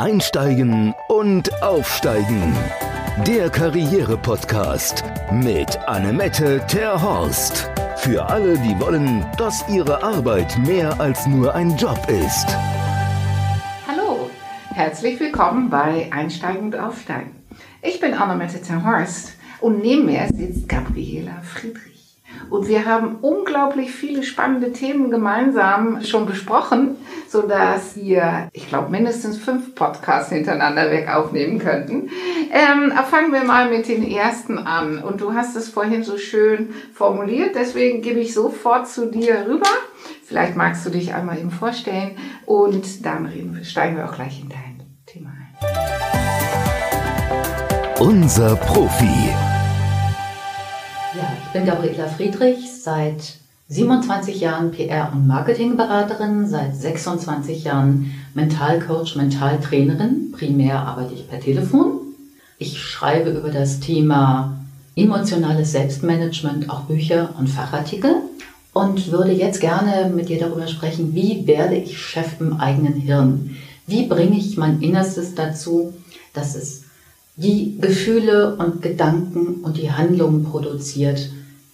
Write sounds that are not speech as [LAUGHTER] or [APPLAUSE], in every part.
Einsteigen und Aufsteigen. Der Karriere-Podcast mit Annemette Terhorst. Für alle, die wollen, dass ihre Arbeit mehr als nur ein Job ist. Hallo, herzlich willkommen bei Einsteigen und Aufsteigen. Ich bin Annemette Terhorst und neben mir sitzt Gabriela Friedrich. Und wir haben unglaublich viele spannende Themen gemeinsam schon besprochen, so dass wir, ich glaube, mindestens fünf Podcasts hintereinander weg aufnehmen könnten. Ähm, fangen wir mal mit den ersten an. Und du hast es vorhin so schön formuliert, deswegen gebe ich sofort zu dir rüber. Vielleicht magst du dich einmal eben vorstellen und dann reden, steigen wir auch gleich in dein Thema ein. Unser Profi. Ich bin Gabriela Friedrich, seit 27 Jahren PR- und Marketingberaterin, seit 26 Jahren Mentalcoach, Mentaltrainerin. Primär arbeite ich per Telefon. Ich schreibe über das Thema emotionales Selbstmanagement auch Bücher und Fachartikel und würde jetzt gerne mit dir darüber sprechen, wie werde ich Chef im eigenen Hirn? Wie bringe ich mein Innerstes dazu, dass es die Gefühle und Gedanken und die Handlungen produziert,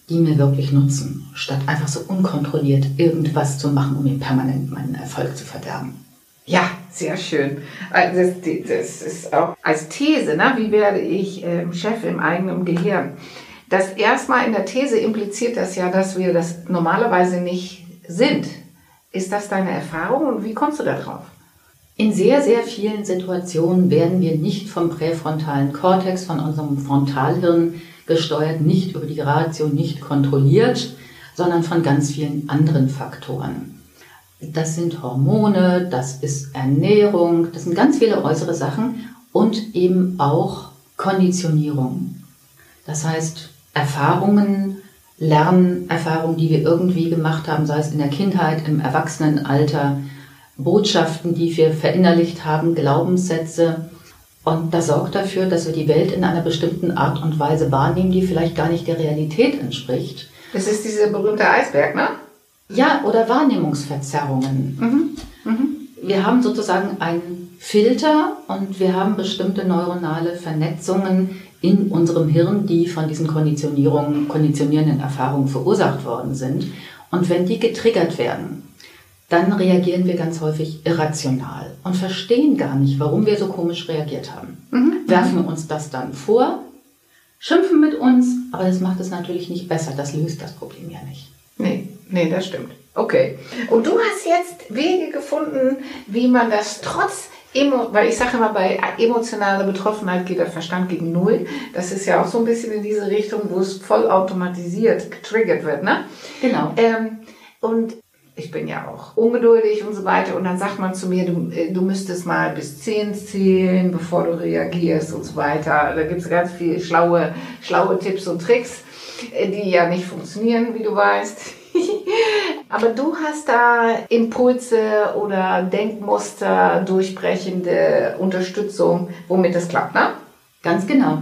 die mir wirklich nutzen, statt einfach so unkontrolliert irgendwas zu machen, um mir permanent meinen Erfolg zu verderben. Ja, sehr schön. Also das, das ist auch als These, ne? wie werde ich ähm, Chef im eigenen Gehirn? Das erstmal in der These impliziert das ja, dass wir das normalerweise nicht sind. Ist das deine Erfahrung und wie kommst du da drauf? In sehr, sehr vielen Situationen werden wir nicht vom präfrontalen Kortex, von unserem Frontalhirn gesteuert, nicht über die Ratio, nicht kontrolliert, sondern von ganz vielen anderen Faktoren. Das sind Hormone, das ist Ernährung, das sind ganz viele äußere Sachen und eben auch Konditionierung. Das heißt, Erfahrungen, Lernerfahrungen, die wir irgendwie gemacht haben, sei es in der Kindheit, im Erwachsenenalter, Botschaften, die wir verinnerlicht haben, Glaubenssätze. Und das sorgt dafür, dass wir die Welt in einer bestimmten Art und Weise wahrnehmen, die vielleicht gar nicht der Realität entspricht. Das ist dieser berühmte Eisberg, ne? Ja, oder Wahrnehmungsverzerrungen. Mhm. Mhm. Wir haben sozusagen einen Filter und wir haben bestimmte neuronale Vernetzungen in unserem Hirn, die von diesen Konditionierungen, konditionierenden Erfahrungen verursacht worden sind. Und wenn die getriggert werden, dann reagieren wir ganz häufig irrational und verstehen gar nicht, warum wir so komisch reagiert haben. Mhm. Werfen uns das dann vor, schimpfen mit uns, aber das macht es natürlich nicht besser. Das löst das Problem ja nicht. Nee, nee, das stimmt. Okay. Und du hast jetzt Wege gefunden, wie man das trotz Emo, weil ich sage immer, bei emotionaler Betroffenheit geht der Verstand gegen Null. Das ist ja auch so ein bisschen in diese Richtung, wo es vollautomatisiert getriggert wird, ne? Genau. Ähm, und ich bin ja auch ungeduldig und so weiter. Und dann sagt man zu mir, du, äh, du müsstest mal bis 10 zählen, bevor du reagierst und so weiter. Da gibt es ganz viele schlaue, schlaue Tipps und Tricks, äh, die ja nicht funktionieren, wie du weißt. [LAUGHS] Aber du hast da Impulse oder Denkmuster, durchbrechende Unterstützung, womit das klappt, ne? Ganz genau.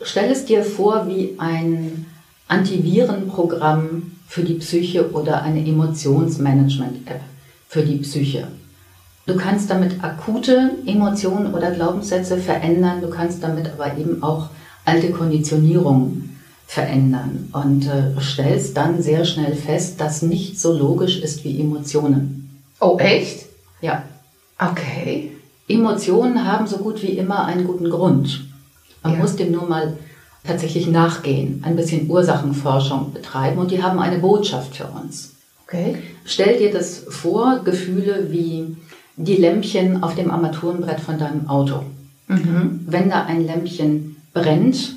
Stell es dir vor wie ein Antivirenprogramm für die Psyche oder eine Emotionsmanagement-App für die Psyche. Du kannst damit akute Emotionen oder Glaubenssätze verändern, du kannst damit aber eben auch alte Konditionierungen verändern und äh, stellst dann sehr schnell fest, dass nichts so logisch ist wie Emotionen. Oh, echt? Ja. Okay. Emotionen haben so gut wie immer einen guten Grund. Man ja. muss dem nur mal tatsächlich nachgehen, ein bisschen Ursachenforschung betreiben und die haben eine Botschaft für uns. Okay. Stell dir das vor, Gefühle wie die Lämpchen auf dem Armaturenbrett von deinem Auto. Mhm. Wenn da ein Lämpchen brennt,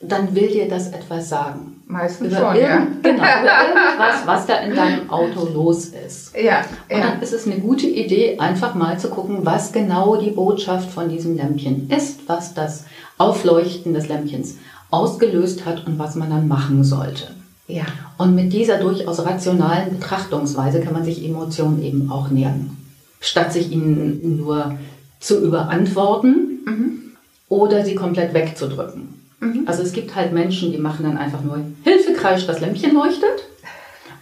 dann will dir das etwas sagen. Meistens über schon, ja. [LAUGHS] Genau, über irgendwas, was da in deinem Auto los ist. Ja, Und dann ist es eine gute Idee, einfach mal zu gucken, was genau die Botschaft von diesem Lämpchen ist, was das Aufleuchten des Lämpchens ausgelöst hat und was man dann machen sollte. Ja. Und mit dieser durchaus rationalen Betrachtungsweise kann man sich Emotionen eben auch nähern. Statt sich ihnen nur zu überantworten mhm. oder sie komplett wegzudrücken. Mhm. Also es gibt halt Menschen, die machen dann einfach nur Hilfe kreischt, das Lämpchen leuchtet.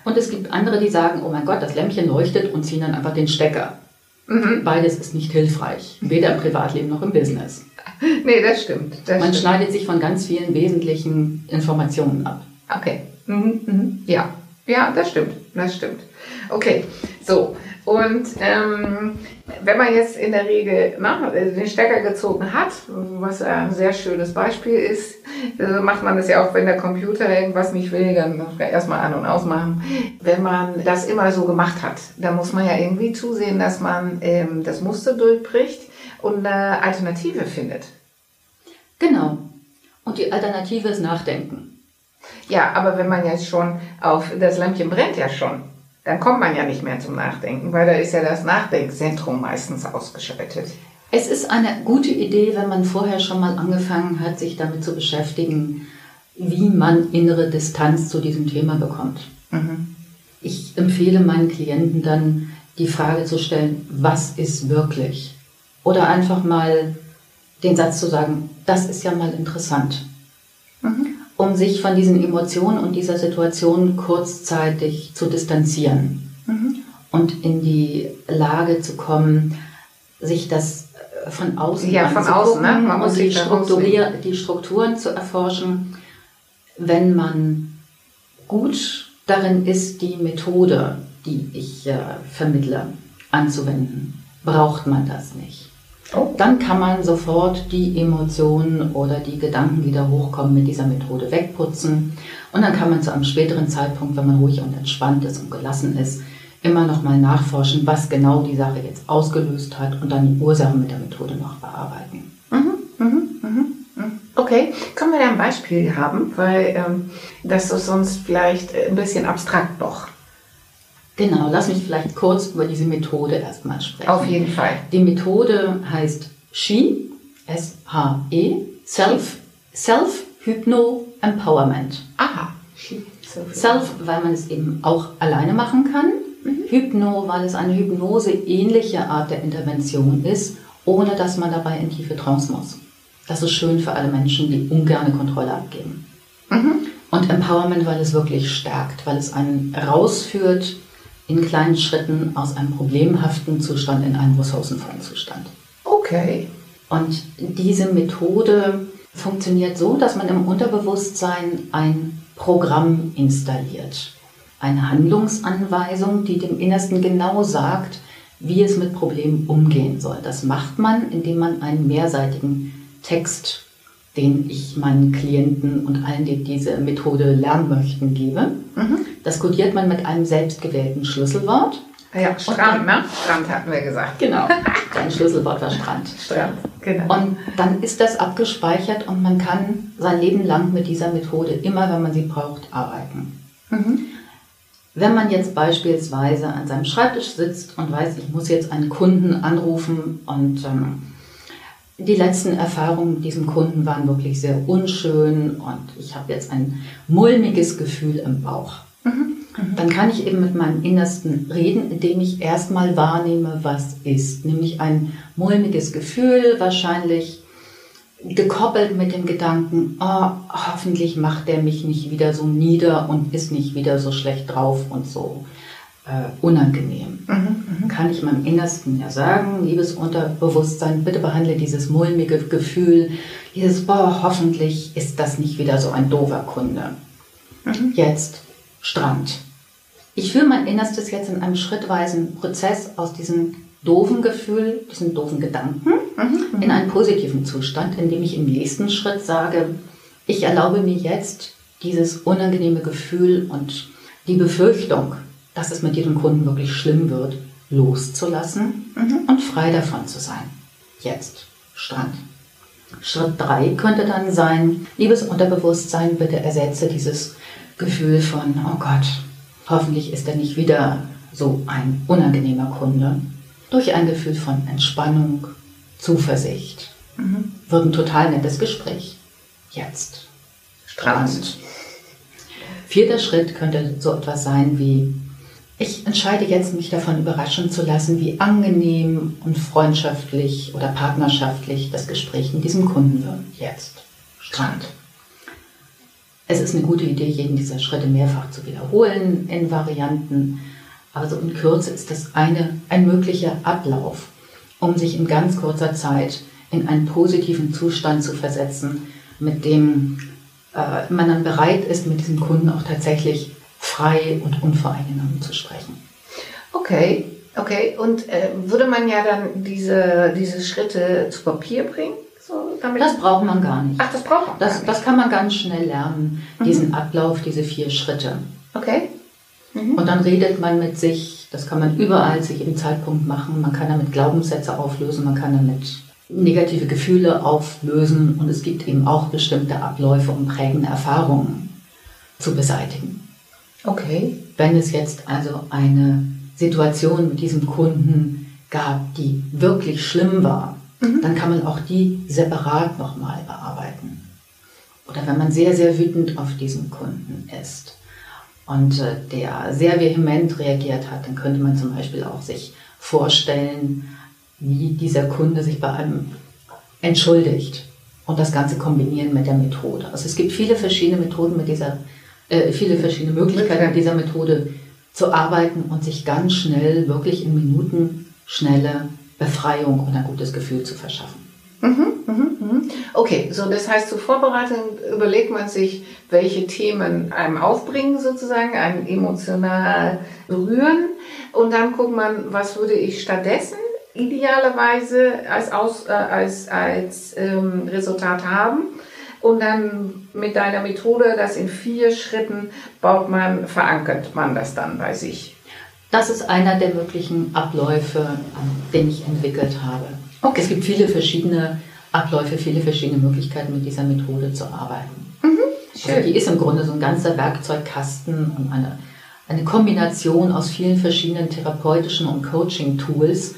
Und es gibt andere, die sagen, oh mein Gott, das Lämpchen leuchtet und ziehen dann einfach den Stecker. Mhm. Beides ist nicht hilfreich, weder im Privatleben noch im Business. [LAUGHS] Nee, das stimmt. Das Man stimmt. schneidet sich von ganz vielen wesentlichen Informationen ab. Okay. Mhm, mhm. Ja. Ja, das stimmt. Das stimmt. Okay. So. Und ähm, wenn man jetzt in der Regel na, den Stecker gezogen hat, was ein sehr schönes Beispiel ist, so macht man das ja auch, wenn der Computer irgendwas nicht will, dann erstmal an- und ausmachen. Wenn man das immer so gemacht hat, dann muss man ja irgendwie zusehen, dass man ähm, das Muster durchbricht und eine Alternative findet. Genau. Und die Alternative ist Nachdenken. Ja, aber wenn man jetzt schon auf, das Lämpchen brennt ja schon, dann kommt man ja nicht mehr zum Nachdenken, weil da ist ja das Nachdenkzentrum meistens ausgeschaltet. Es ist eine gute Idee, wenn man vorher schon mal angefangen hat, sich damit zu beschäftigen, wie man innere Distanz zu diesem Thema bekommt. Mhm. Ich empfehle meinen Klienten dann, die Frage zu stellen, was ist wirklich? Oder einfach mal den Satz zu sagen, das ist ja mal interessant. Mhm. Um sich von diesen Emotionen und dieser Situation kurzzeitig zu distanzieren Mhm. und in die Lage zu kommen, sich das äh, von außen Ja, von außen, ne? Man muss und die, Strukturier die Strukturen zu erforschen, wenn man gut darin ist, die Methode, die ich äh, vermittle, anzuwenden, braucht man das nicht. Oh. Dann kann man sofort die Emotionen oder die Gedanken, die da hochkommen, mit dieser Methode wegputzen. Und dann kann man zu einem späteren Zeitpunkt, wenn man ruhig und entspannt ist und gelassen ist, immer noch mal nachforschen, was genau die Sache jetzt ausgelöst hat und dann die Ursachen mit der Methode noch bearbeiten. Mhm. Mhm. Mhm. Mhm. Okay, können wir da ein Beispiel haben, weil ähm, das ist sonst vielleicht ein bisschen abstrakt doch. Genau, lass mich vielleicht kurz über diese Methode erstmal sprechen. Auf jeden Fall. Die Methode heißt SHE, S-H-E, Self, Self Hypno Empowerment. Aha. Self, weil man es eben auch alleine machen kann. Hypno, weil es eine Hypnose-ähnliche Art der Intervention ist, ohne dass man dabei in tiefe Trance muss. Das ist schön für alle Menschen, die ungerne Kontrolle abgeben. Und Empowerment, weil es wirklich stärkt, weil es einen rausführt in kleinen Schritten aus einem problemhaften Zustand in einen ressourcenvollen Zustand. Okay. Und diese Methode funktioniert so, dass man im Unterbewusstsein ein Programm installiert. Eine Handlungsanweisung, die dem Innersten genau sagt, wie es mit Problemen umgehen soll. Das macht man, indem man einen mehrseitigen Text, den ich meinen Klienten und allen, die diese Methode lernen möchten, gebe. Das kodiert man mit einem selbstgewählten Schlüsselwort. Ja, Strand, ne? Strand hatten wir gesagt. Genau. [LAUGHS] Dein Schlüsselwort war Strand. Strand, genau. Und dann ist das abgespeichert und man kann sein Leben lang mit dieser Methode immer, wenn man sie braucht, arbeiten. Wenn man jetzt beispielsweise an seinem Schreibtisch sitzt und weiß, ich muss jetzt einen Kunden anrufen und ähm, die letzten Erfahrungen mit diesem Kunden waren wirklich sehr unschön und ich habe jetzt ein mulmiges Gefühl im Bauch. Dann kann ich eben mit meinem Innersten reden, indem ich erstmal wahrnehme, was ist. Nämlich ein mulmiges Gefühl, wahrscheinlich gekoppelt mit dem Gedanken, oh, hoffentlich macht der mich nicht wieder so nieder und ist nicht wieder so schlecht drauf und so äh, unangenehm. Kann ich meinem Innersten ja sagen, liebes Unterbewusstsein, bitte behandle dieses mulmige Gefühl, dieses, boah, hoffentlich ist das nicht wieder so ein doofer Kunde. Jetzt Strand. Ich führe mein Innerstes jetzt in einem schrittweisen Prozess aus diesem doofen Gefühl, diesen doofen Gedanken, in einen positiven Zustand, in dem ich im nächsten Schritt sage, ich erlaube mir jetzt dieses unangenehme Gefühl und die Befürchtung, dass es mit jedem Kunden wirklich schlimm wird, loszulassen und frei davon zu sein. Jetzt Strand. Schritt 3 könnte dann sein, liebes Unterbewusstsein, bitte ersetze dieses Gefühl von, oh Gott, hoffentlich ist er nicht wieder so ein unangenehmer Kunde, durch ein Gefühl von Entspannung, Zuversicht. Wird ein total nettes Gespräch. Jetzt. Strand. Vierter Schritt könnte so etwas sein wie, ich entscheide jetzt, mich davon überraschen zu lassen, wie angenehm und freundschaftlich oder partnerschaftlich das Gespräch mit diesem Kunden wird. Jetzt. Strand. Es ist eine gute Idee, jeden dieser Schritte mehrfach zu wiederholen in Varianten. Also in Kürze ist das eine, ein möglicher Ablauf, um sich in ganz kurzer Zeit in einen positiven Zustand zu versetzen, mit dem äh, man dann bereit ist, mit diesem Kunden auch tatsächlich frei und unvoreingenommen zu sprechen. Okay, okay. Und äh, würde man ja dann diese, diese Schritte zu Papier bringen? So, das braucht man gar nicht. Ach, das braucht man das, gar nicht. Das kann man ganz schnell lernen, mhm. diesen Ablauf, diese vier Schritte. Okay. Mhm. Und dann redet man mit sich, das kann man überall zu jedem Zeitpunkt machen. Man kann damit Glaubenssätze auflösen, man kann damit negative Gefühle auflösen und es gibt eben auch bestimmte Abläufe, um prägende Erfahrungen zu beseitigen. Okay. Wenn es jetzt also eine Situation mit diesem Kunden gab, die wirklich schlimm war, mhm. dann kann man auch die separat nochmal bearbeiten. Oder wenn man sehr, sehr wütend auf diesen Kunden ist und äh, der sehr vehement reagiert hat, dann könnte man zum Beispiel auch sich vorstellen, wie dieser Kunde sich bei einem entschuldigt und das Ganze kombinieren mit der Methode. Also es gibt viele verschiedene Methoden mit dieser, äh, viele verschiedene Möglichkeiten mit dieser Methode zu arbeiten und sich ganz schnell, wirklich in Minuten schnelle Befreiung und ein gutes Gefühl zu verschaffen. Mhm, mhm, mhm. Okay, so das heißt, zur Vorbereitung überlegt man sich, welche Themen einem aufbringen, sozusagen, einen emotional berühren. Und dann guckt man, was würde ich stattdessen idealerweise als, Aus, äh, als, als ähm, Resultat haben. Und dann mit deiner Methode, das in vier Schritten baut man, verankert man das dann bei sich. Das ist einer der möglichen Abläufe, den ich entwickelt habe. Okay. Es gibt viele verschiedene Abläufe, viele verschiedene Möglichkeiten, mit dieser Methode zu arbeiten. Mhm, also die ist im Grunde so ein ganzer Werkzeugkasten und eine, eine Kombination aus vielen verschiedenen therapeutischen und Coaching-Tools,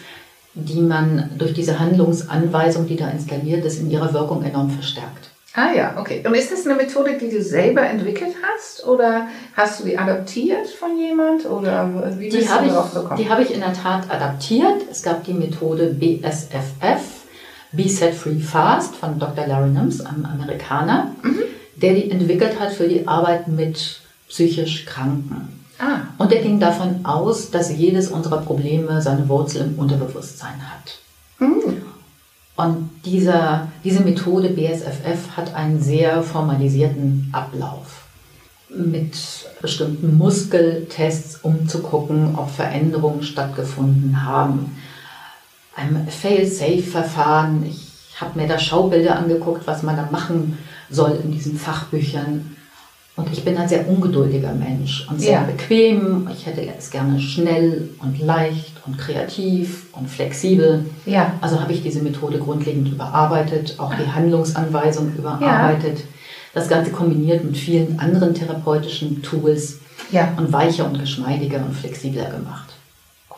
die man durch diese Handlungsanweisung, die da installiert ist, in ihrer Wirkung enorm verstärkt. Ah ja, okay. Und ist das eine Methode, die du selber entwickelt hast oder hast du die adaptiert von jemand oder wie bist die du darauf gekommen? Die habe ich in der Tat adaptiert. Es gab die Methode BSFF, Be Set Free Fast von Dr. Larry Nims, einem Amerikaner, mhm. der die entwickelt hat für die Arbeit mit psychisch Kranken. Ah. Und er ging davon aus, dass jedes unserer Probleme seine Wurzel im Unterbewusstsein hat. Mhm. Und dieser, diese Methode BSFF hat einen sehr formalisierten Ablauf mit bestimmten Muskeltests, um zu gucken, ob Veränderungen stattgefunden haben. Ein Fail-Safe-Verfahren. Ich habe mir da Schaubilder angeguckt, was man da machen soll in diesen Fachbüchern. Und ich bin ein sehr ungeduldiger Mensch und sehr ja. bequem. Ich hätte es gerne schnell und leicht und kreativ und flexibel. Ja. Also habe ich diese Methode grundlegend überarbeitet, auch die Handlungsanweisung überarbeitet. Ja. Das Ganze kombiniert mit vielen anderen therapeutischen Tools ja. und weicher und geschmeidiger und flexibler gemacht.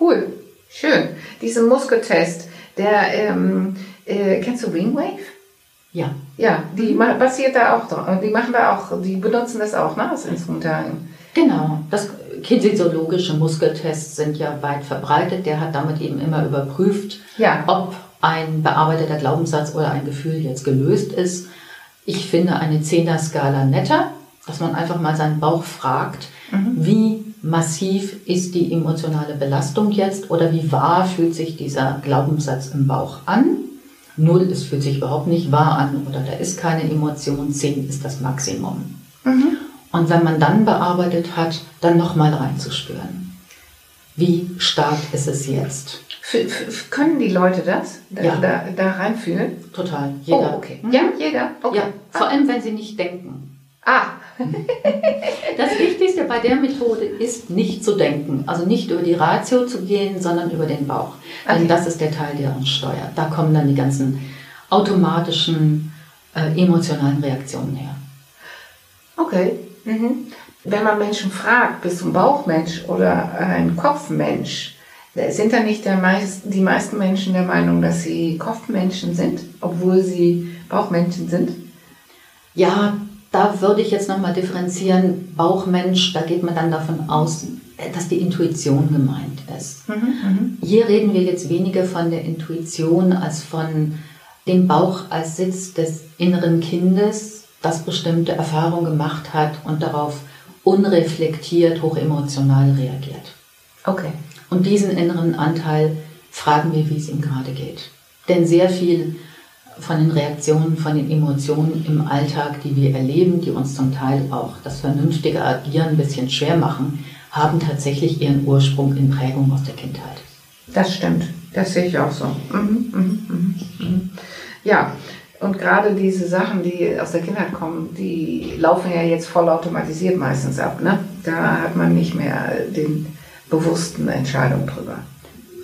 Cool, schön. Diesen Muskeltest, der, ähm, äh, kennst du Wingwave? Ja. Ja, die mhm. basiert da auch, die machen da auch, die benutzen das auch, ne, als Instrumentarium. Genau. Das kinesiologische Muskeltests sind ja weit verbreitet. Der hat damit eben immer überprüft, ja. ob ein bearbeiteter Glaubenssatz oder ein Gefühl jetzt gelöst ist. Ich finde eine Zehner-Skala netter, dass man einfach mal seinen Bauch fragt, mhm. wie massiv ist die emotionale Belastung jetzt oder wie wahr fühlt sich dieser Glaubenssatz im Bauch an. Null, es fühlt sich überhaupt nicht wahr an oder da ist keine Emotion, zehn ist das Maximum. Mhm. Und wenn man dann bearbeitet hat, dann nochmal reinzuspüren. Wie stark ist es jetzt? F können die Leute das? Da, ja. da, da reinfühlen? Total. Jeder. Oh, okay. Mhm. Ja, jeder. Okay. Ja, vor allem, wenn sie nicht denken. Ah. [LAUGHS] das Wichtigste bei der Methode ist nicht zu denken. Also nicht über die Ratio zu gehen, sondern über den Bauch. Okay. Denn das ist der Teil, der uns steuert. Da kommen dann die ganzen automatischen, äh, emotionalen Reaktionen her. Okay. Mhm. Wenn man Menschen fragt, bist du ein Bauchmensch oder ein Kopfmensch, sind da nicht meist, die meisten Menschen der Meinung, dass sie Kopfmenschen sind, obwohl sie Bauchmenschen sind? Ja, da würde ich jetzt nochmal differenzieren. Bauchmensch, da geht man dann davon aus, dass die Intuition gemeint ist. Mhm, mhm, Hier reden wir jetzt weniger von der Intuition als von dem Bauch als Sitz des inneren Kindes, das bestimmte Erfahrungen gemacht hat und darauf unreflektiert, hochemotional reagiert. Okay. Und diesen inneren Anteil fragen wir, wie es ihm gerade geht. Denn sehr viel von den Reaktionen, von den Emotionen im Alltag, die wir erleben, die uns zum Teil auch das vernünftige Agieren ein bisschen schwer machen, haben tatsächlich ihren Ursprung in Prägung aus der Kindheit. Das stimmt. Das sehe ich auch so. Mhm, mhm, mhm, mhm. Ja, und gerade diese Sachen, die aus der Kindheit kommen, die laufen ja jetzt vollautomatisiert meistens ab. Ne? Da hat man nicht mehr den bewussten Entscheidung drüber.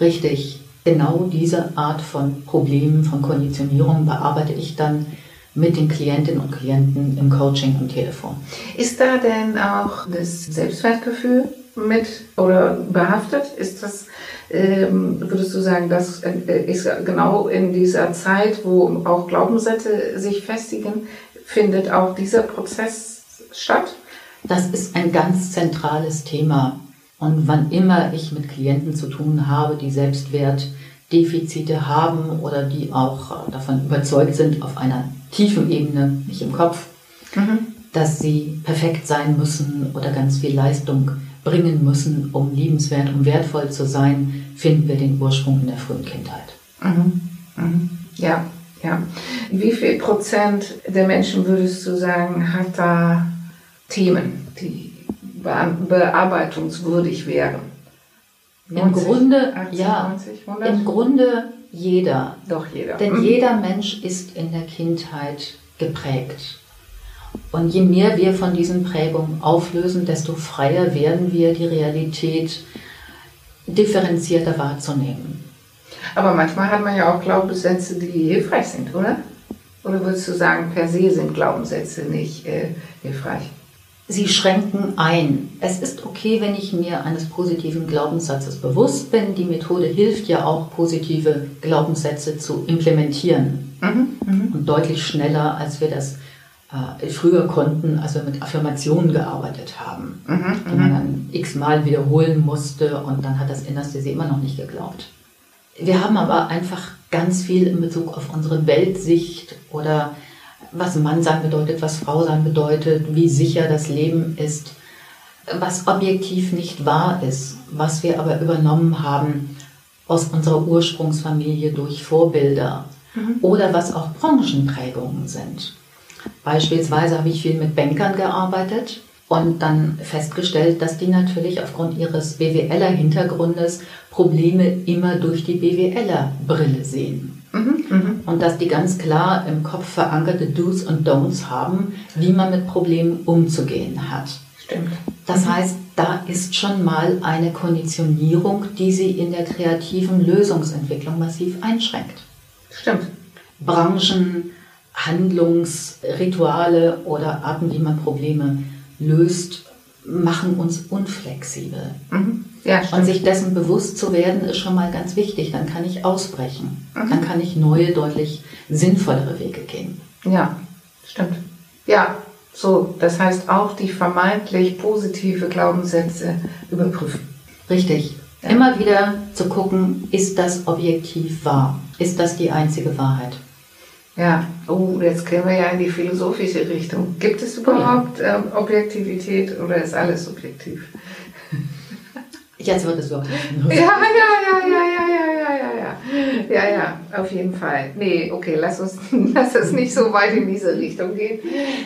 Richtig. Genau diese Art von Problemen, von Konditionierung bearbeite ich dann mit den Klientinnen und Klienten im Coaching am Telefon. Ist da denn auch das Selbstwertgefühl mit oder behaftet? Ist das, ähm, würdest du sagen, das äh, ist genau in dieser Zeit, wo auch Glaubenssätze sich festigen, findet auch dieser Prozess statt? Das ist ein ganz zentrales Thema. Und wann immer ich mit Klienten zu tun habe, die Selbstwertdefizite haben oder die auch davon überzeugt sind, auf einer tiefen Ebene, nicht im Kopf, mhm. dass sie perfekt sein müssen oder ganz viel Leistung bringen müssen, um liebenswert, um wertvoll zu sein, finden wir den Ursprung in der frühen Kindheit. Mhm. Mhm. Ja, ja. Wie viel Prozent der Menschen würdest du sagen, hat da Themen, die bearbeitungswürdig wären? 90, Im Grunde, 80, ja, 90, im Grunde jeder. Doch jeder. Denn mhm. jeder Mensch ist in der Kindheit geprägt. Und je mehr wir von diesen Prägungen auflösen, desto freier werden wir, die Realität differenzierter wahrzunehmen. Aber manchmal hat man ja auch Glaubenssätze, die hilfreich sind, oder? Oder würdest du sagen, per se sind Glaubenssätze nicht äh, hilfreich? Sie schränken ein. Es ist okay, wenn ich mir eines positiven Glaubenssatzes bewusst bin. Die Methode hilft ja auch, positive Glaubenssätze zu implementieren. Mhm, mhm. Und deutlich schneller, als wir das äh, früher konnten, als wir mit Affirmationen gearbeitet haben, mhm, die man dann x-mal wiederholen musste und dann hat das Innerste sie immer noch nicht geglaubt. Wir haben aber einfach ganz viel in Bezug auf unsere Weltsicht oder was Mann sein bedeutet, was Frau sein bedeutet, wie sicher das Leben ist, was objektiv nicht wahr ist, was wir aber übernommen haben aus unserer Ursprungsfamilie durch Vorbilder mhm. oder was auch Branchenprägungen sind. Beispielsweise habe ich viel mit Bankern gearbeitet und dann festgestellt, dass die natürlich aufgrund ihres BWLer-Hintergrundes Probleme immer durch die BWLer-Brille sehen. Mhm, mhm, und dass die ganz klar im Kopf verankerte Do's und Don'ts haben, wie man mit Problemen umzugehen hat. Stimmt. Das mhm. heißt, da ist schon mal eine Konditionierung, die sie in der kreativen Lösungsentwicklung massiv einschränkt. Stimmt. Branchen, Handlungsrituale oder Arten, wie man Probleme löst, machen uns unflexibel. Mhm. Ja, und sich dessen bewusst zu werden, ist schon mal ganz wichtig. Dann kann ich ausbrechen. Mhm. Dann kann ich neue, deutlich sinnvollere Wege gehen. Ja, stimmt. Ja, so. Das heißt auch die vermeintlich positive Glaubenssätze überprüfen. Richtig. Ja. Immer wieder zu gucken, ist das objektiv wahr? Ist das die einzige Wahrheit? Ja, oh, jetzt gehen wir ja in die philosophische Richtung. Gibt es überhaupt ähm, Objektivität oder ist alles subjektiv? Jetzt wird es. [LAUGHS] Ja, ja, ja, ja, ja, ja, ja, ja, ja. Ja, ja, auf jeden Fall. Nee, okay, lass uns [LAUGHS] lass es nicht so weit in diese Richtung gehen.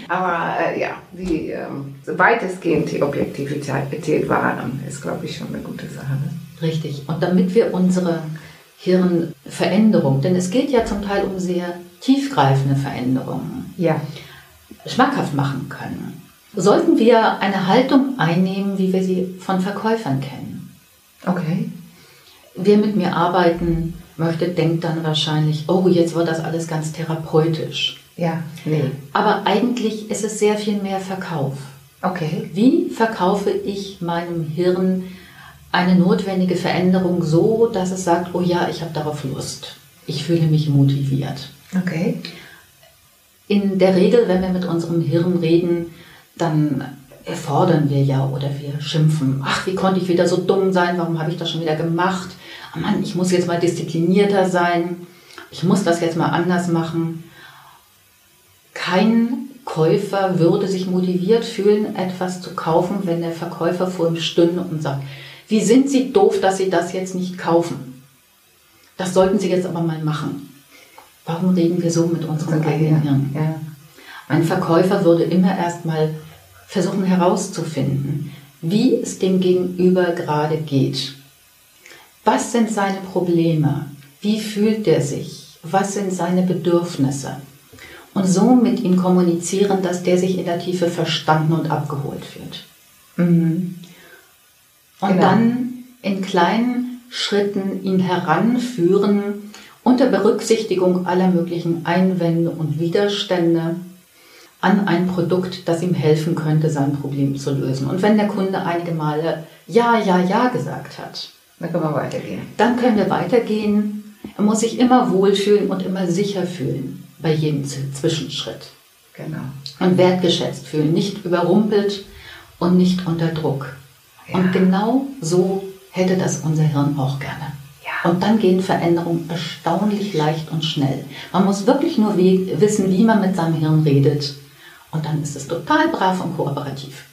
Aber äh, ja, die ähm, weitestgehend die Objektivität wahren, ist, glaube ich, schon eine gute Sache. Ne? Richtig. Und damit wir unsere Hirnveränderung, denn es geht ja zum Teil um sehr tiefgreifende Veränderungen, ja. schmackhaft machen können, sollten wir eine Haltung einnehmen, wie wir sie von Verkäufern kennen. Okay. Wer mit mir arbeiten möchte, denkt dann wahrscheinlich, oh, jetzt wird das alles ganz therapeutisch. Ja, nee. Aber eigentlich ist es sehr viel mehr Verkauf. Okay. Wie verkaufe ich meinem Hirn eine notwendige Veränderung so, dass es sagt, oh ja, ich habe darauf Lust. Ich fühle mich motiviert. Okay. In der Regel, wenn wir mit unserem Hirn reden, dann erfordern wir ja oder wir schimpfen. Ach, wie konnte ich wieder so dumm sein? Warum habe ich das schon wieder gemacht? Oh Mann, ich muss jetzt mal disziplinierter sein. Ich muss das jetzt mal anders machen. Kein Käufer würde sich motiviert fühlen, etwas zu kaufen, wenn der Verkäufer vor ihm stünde und sagt, Wie sind Sie doof, dass Sie das jetzt nicht kaufen? Das sollten Sie jetzt aber mal machen. Warum reden wir so mit unserem Gehirn? Ja. Ein Verkäufer würde immer erst mal versuchen herauszufinden, wie es dem Gegenüber gerade geht. Was sind seine Probleme? Wie fühlt er sich? Was sind seine Bedürfnisse? Und so mit ihm kommunizieren, dass der sich in der Tiefe verstanden und abgeholt fühlt. Mhm. Und genau. dann in kleinen Schritten ihn heranführen, unter Berücksichtigung aller möglichen Einwände und Widerstände an ein Produkt, das ihm helfen könnte, sein Problem zu lösen. Und wenn der Kunde einige Male Ja, Ja, Ja gesagt hat, dann können wir weitergehen. Dann können wir weitergehen. Er muss sich immer wohlfühlen und immer sicher fühlen bei jedem Zwischenschritt. Genau. Und wertgeschätzt fühlen, nicht überrumpelt und nicht unter Druck. Ja. Und genau so hätte das unser Hirn auch gerne. Ja. Und dann gehen Veränderungen erstaunlich leicht und schnell. Man muss wirklich nur wissen, wie man mit seinem Hirn redet. Und dann ist es total brav und kooperativ.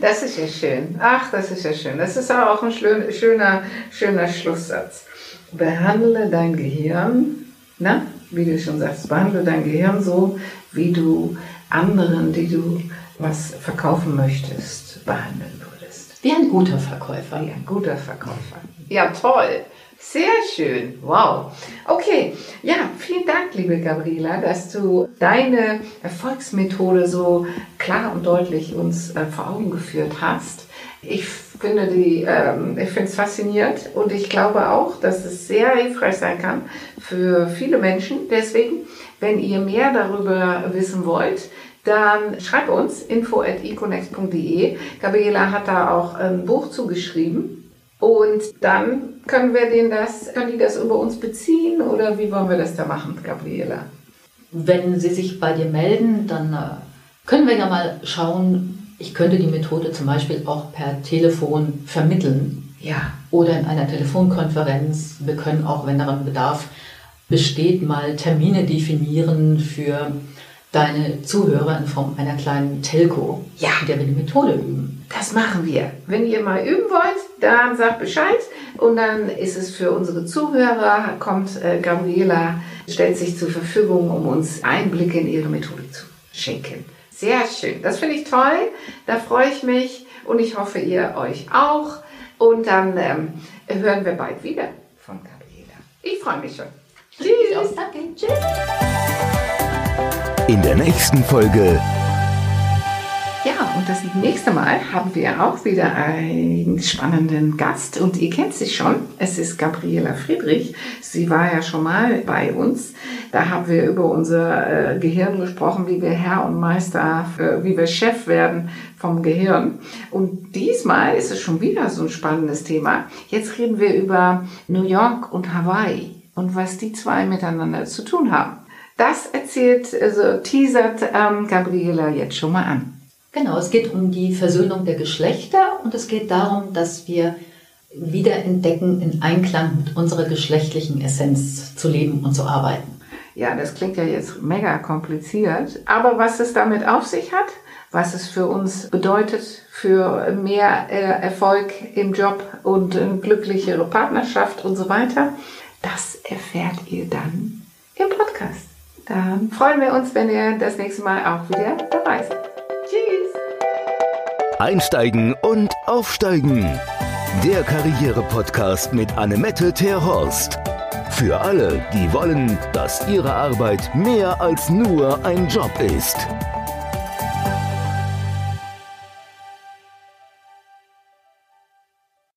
Das ist ja schön. Ach, das ist ja schön. Das ist auch ein schöner, schöner Schlusssatz. Behandle dein Gehirn, na, wie du schon sagst, behandle dein Gehirn so, wie du anderen, die du was verkaufen möchtest, behandeln würdest. Wie ein guter Verkäufer. Wie ein guter Verkäufer. Ja, toll. Sehr schön. Wow. Okay. Ja, vielen Dank, liebe Gabriela, dass du deine Erfolgsmethode so klar und deutlich uns äh, vor Augen geführt hast. Ich finde die, ähm, ich finde es faszinierend und ich glaube auch, dass es sehr hilfreich sein kann für viele Menschen. Deswegen, wenn ihr mehr darüber wissen wollt, dann schreibt uns info at econext.de. Gabriela hat da auch ein Buch zugeschrieben und dann können wir denen das, können die das über uns beziehen oder wie wollen wir das da machen, Gabriela? Wenn sie sich bei dir melden, dann äh, können wir ja mal schauen, ich könnte die Methode zum Beispiel auch per Telefon vermitteln. Ja. Oder in einer Telefonkonferenz. Wir können auch, wenn daran Bedarf besteht, mal Termine definieren für deine Zuhörer in Form einer kleinen Telco, ja. in der wir die Methode üben. Das machen wir. Wenn ihr mal üben wollt, dann sagt Bescheid und dann ist es für unsere Zuhörer, kommt äh, Gabriela, stellt sich zur Verfügung, um uns Einblicke in ihre Methode zu schenken. Sehr schön. Das finde ich toll. Da freue ich mich und ich hoffe, ihr euch auch. Und dann ähm, hören wir bald wieder von Gabriela. Ich freue mich schon. Tschüss. Danke. Tschüss. In der nächsten Folge. Ja, und das nächste Mal haben wir auch wieder einen spannenden Gast und ihr kennt sie schon. Es ist Gabriela Friedrich. Sie war ja schon mal bei uns. Da haben wir über unser äh, Gehirn gesprochen, wie wir Herr und Meister, äh, wie wir Chef werden vom Gehirn. Und diesmal ist es schon wieder so ein spannendes Thema. Jetzt reden wir über New York und Hawaii und was die zwei miteinander zu tun haben. Das erzählt, also teasert ähm, Gabriela jetzt schon mal an. Genau, es geht um die Versöhnung der Geschlechter und es geht darum, dass wir wieder entdecken, in Einklang mit unserer geschlechtlichen Essenz zu leben und zu arbeiten. Ja, das klingt ja jetzt mega kompliziert, aber was es damit auf sich hat, was es für uns bedeutet, für mehr äh, Erfolg im Job und eine glücklichere Partnerschaft und so weiter, das erfährt ihr dann im Podcast. Dann freuen wir uns, wenn ihr das nächste Mal auch wieder dabei seid. Tschüss! Einsteigen und aufsteigen. Der Karriere-Podcast mit Annemette Terhorst. Für alle, die wollen, dass ihre Arbeit mehr als nur ein Job ist.